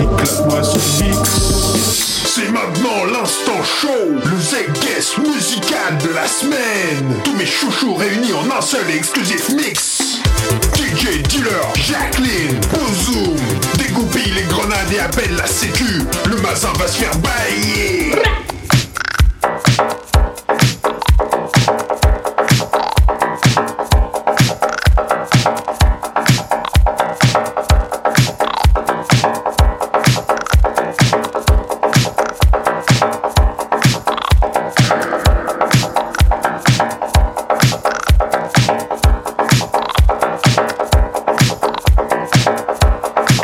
Éclate-moi ce mix. C'est maintenant l'instant show, le Z-Guest musical de la semaine. Tous mes chouchous réunis en un seul et exclusif mix. DJ Dealer, Jacqueline, Bozoom, dégoupille les grenades et appelle la sécu. Le mazin va se faire bailler.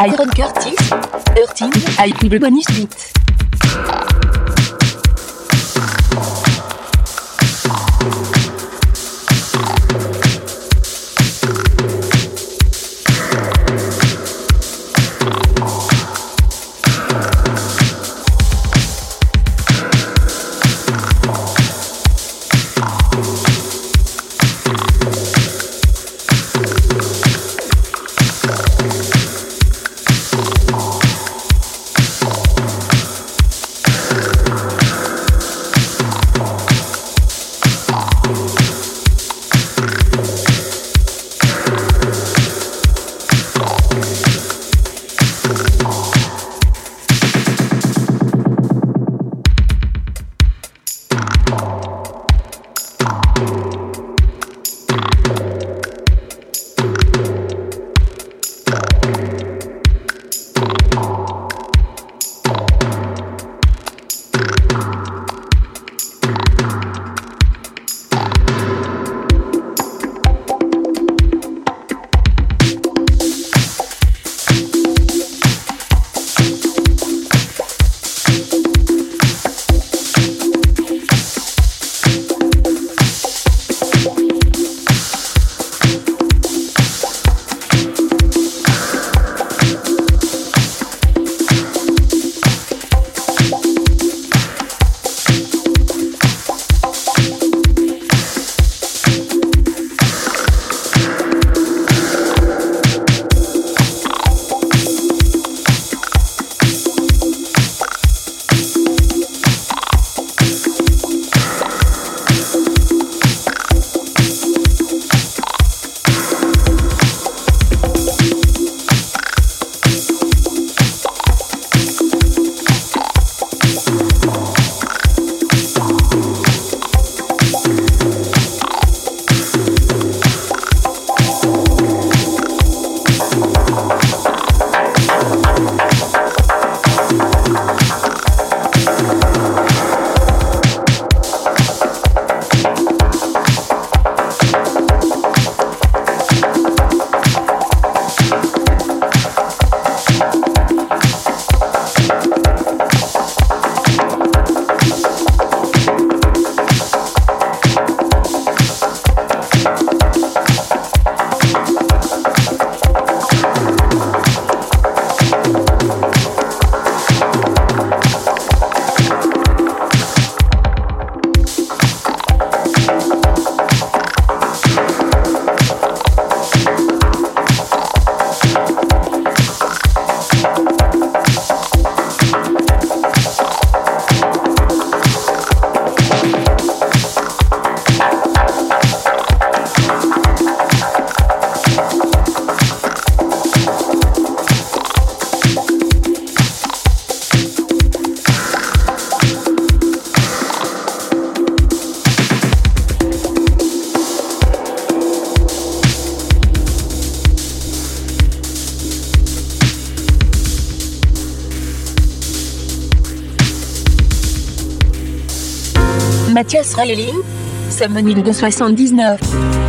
Iron Curtis, Hurting, I bonus beat. Mathias Raelin, Summoning de 79.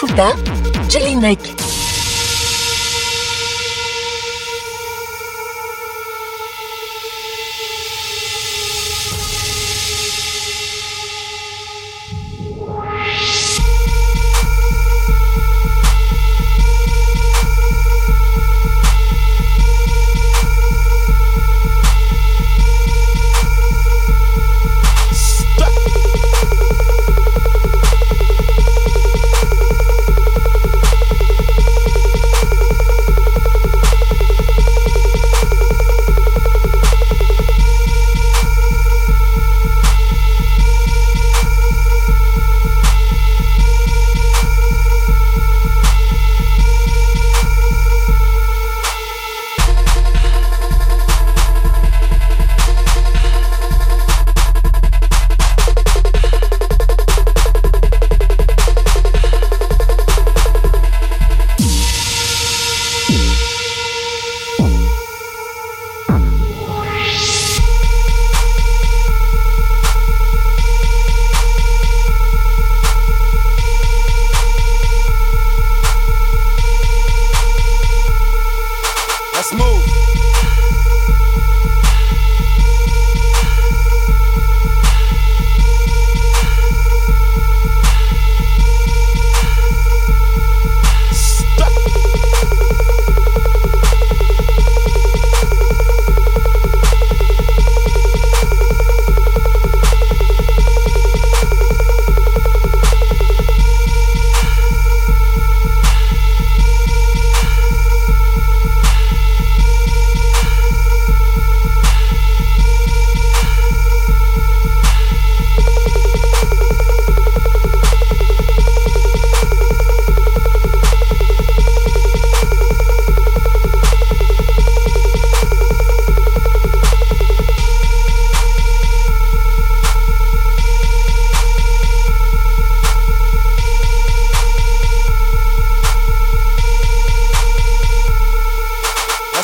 Choupin, Jelly Neck.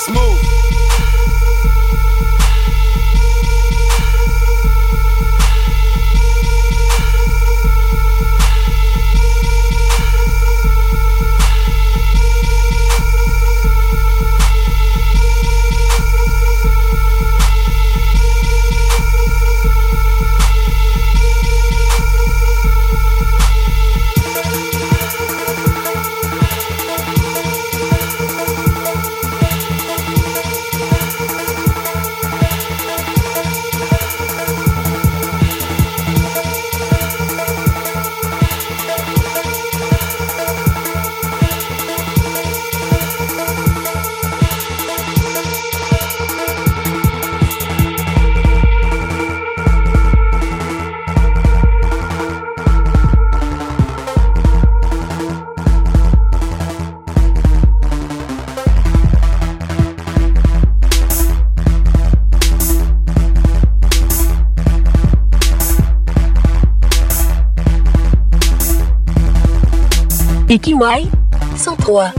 Smooth. mai, sans toi.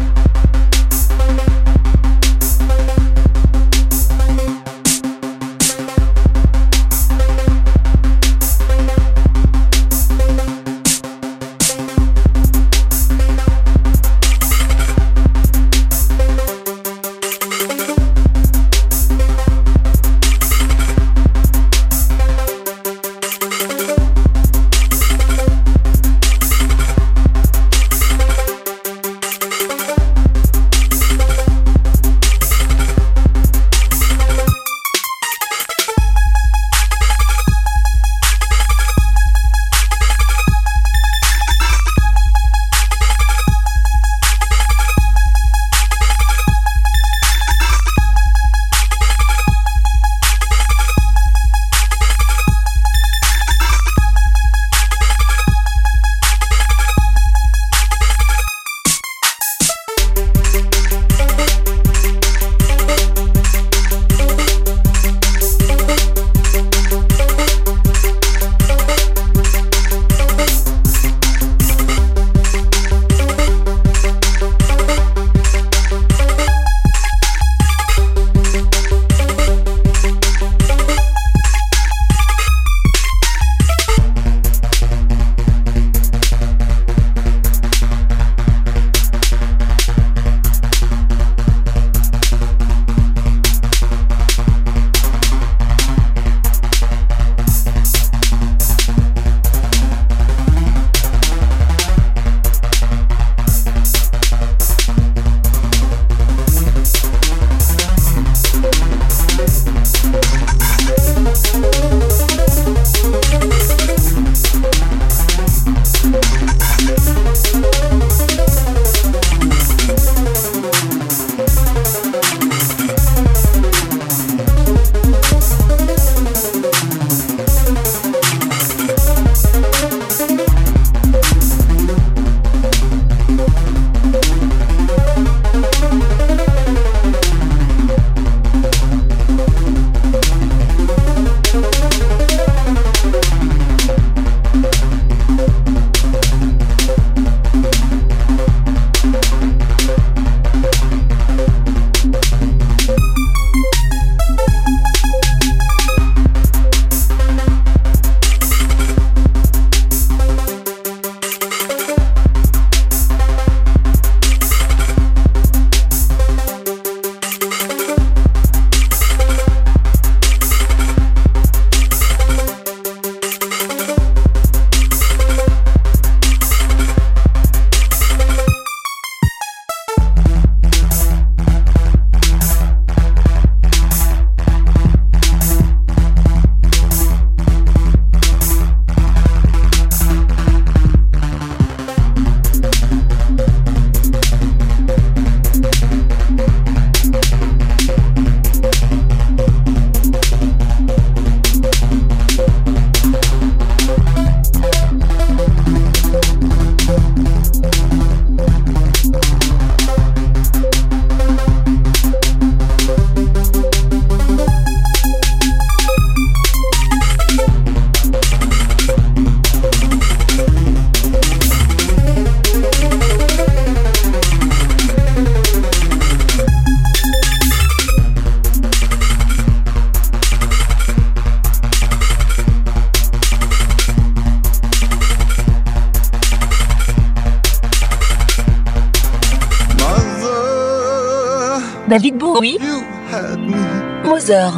Bowie. You had me. Mother.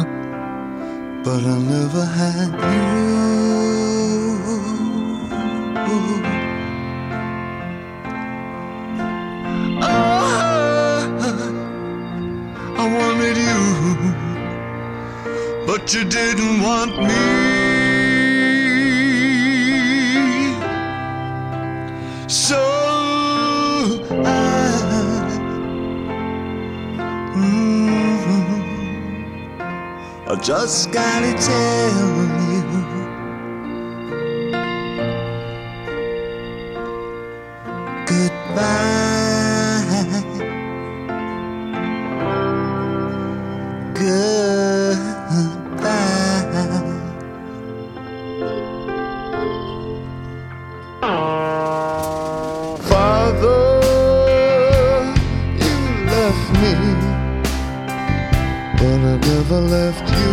But I never had you. Ah, I wanted you, but you didn't want me. So I just gotta tell. and I never left you.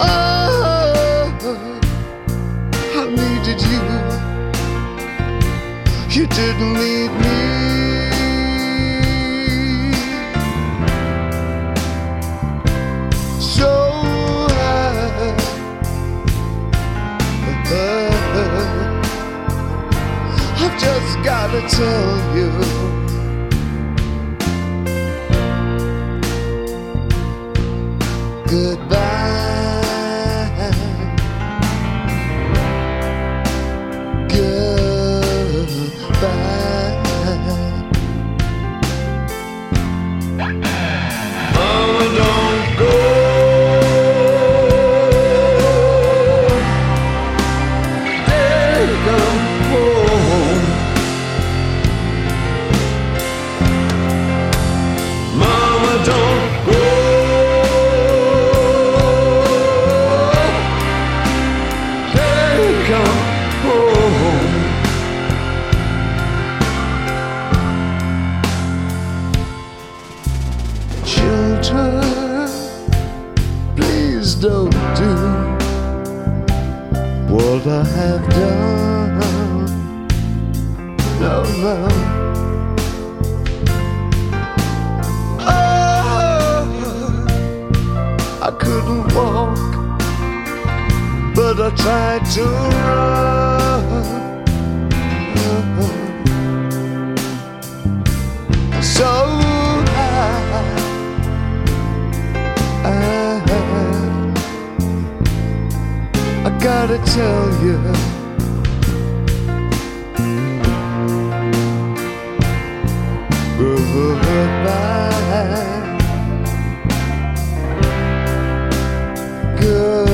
Oh, I needed you. You didn't need me. to tell you. to tell you. Goodbye. Goodbye.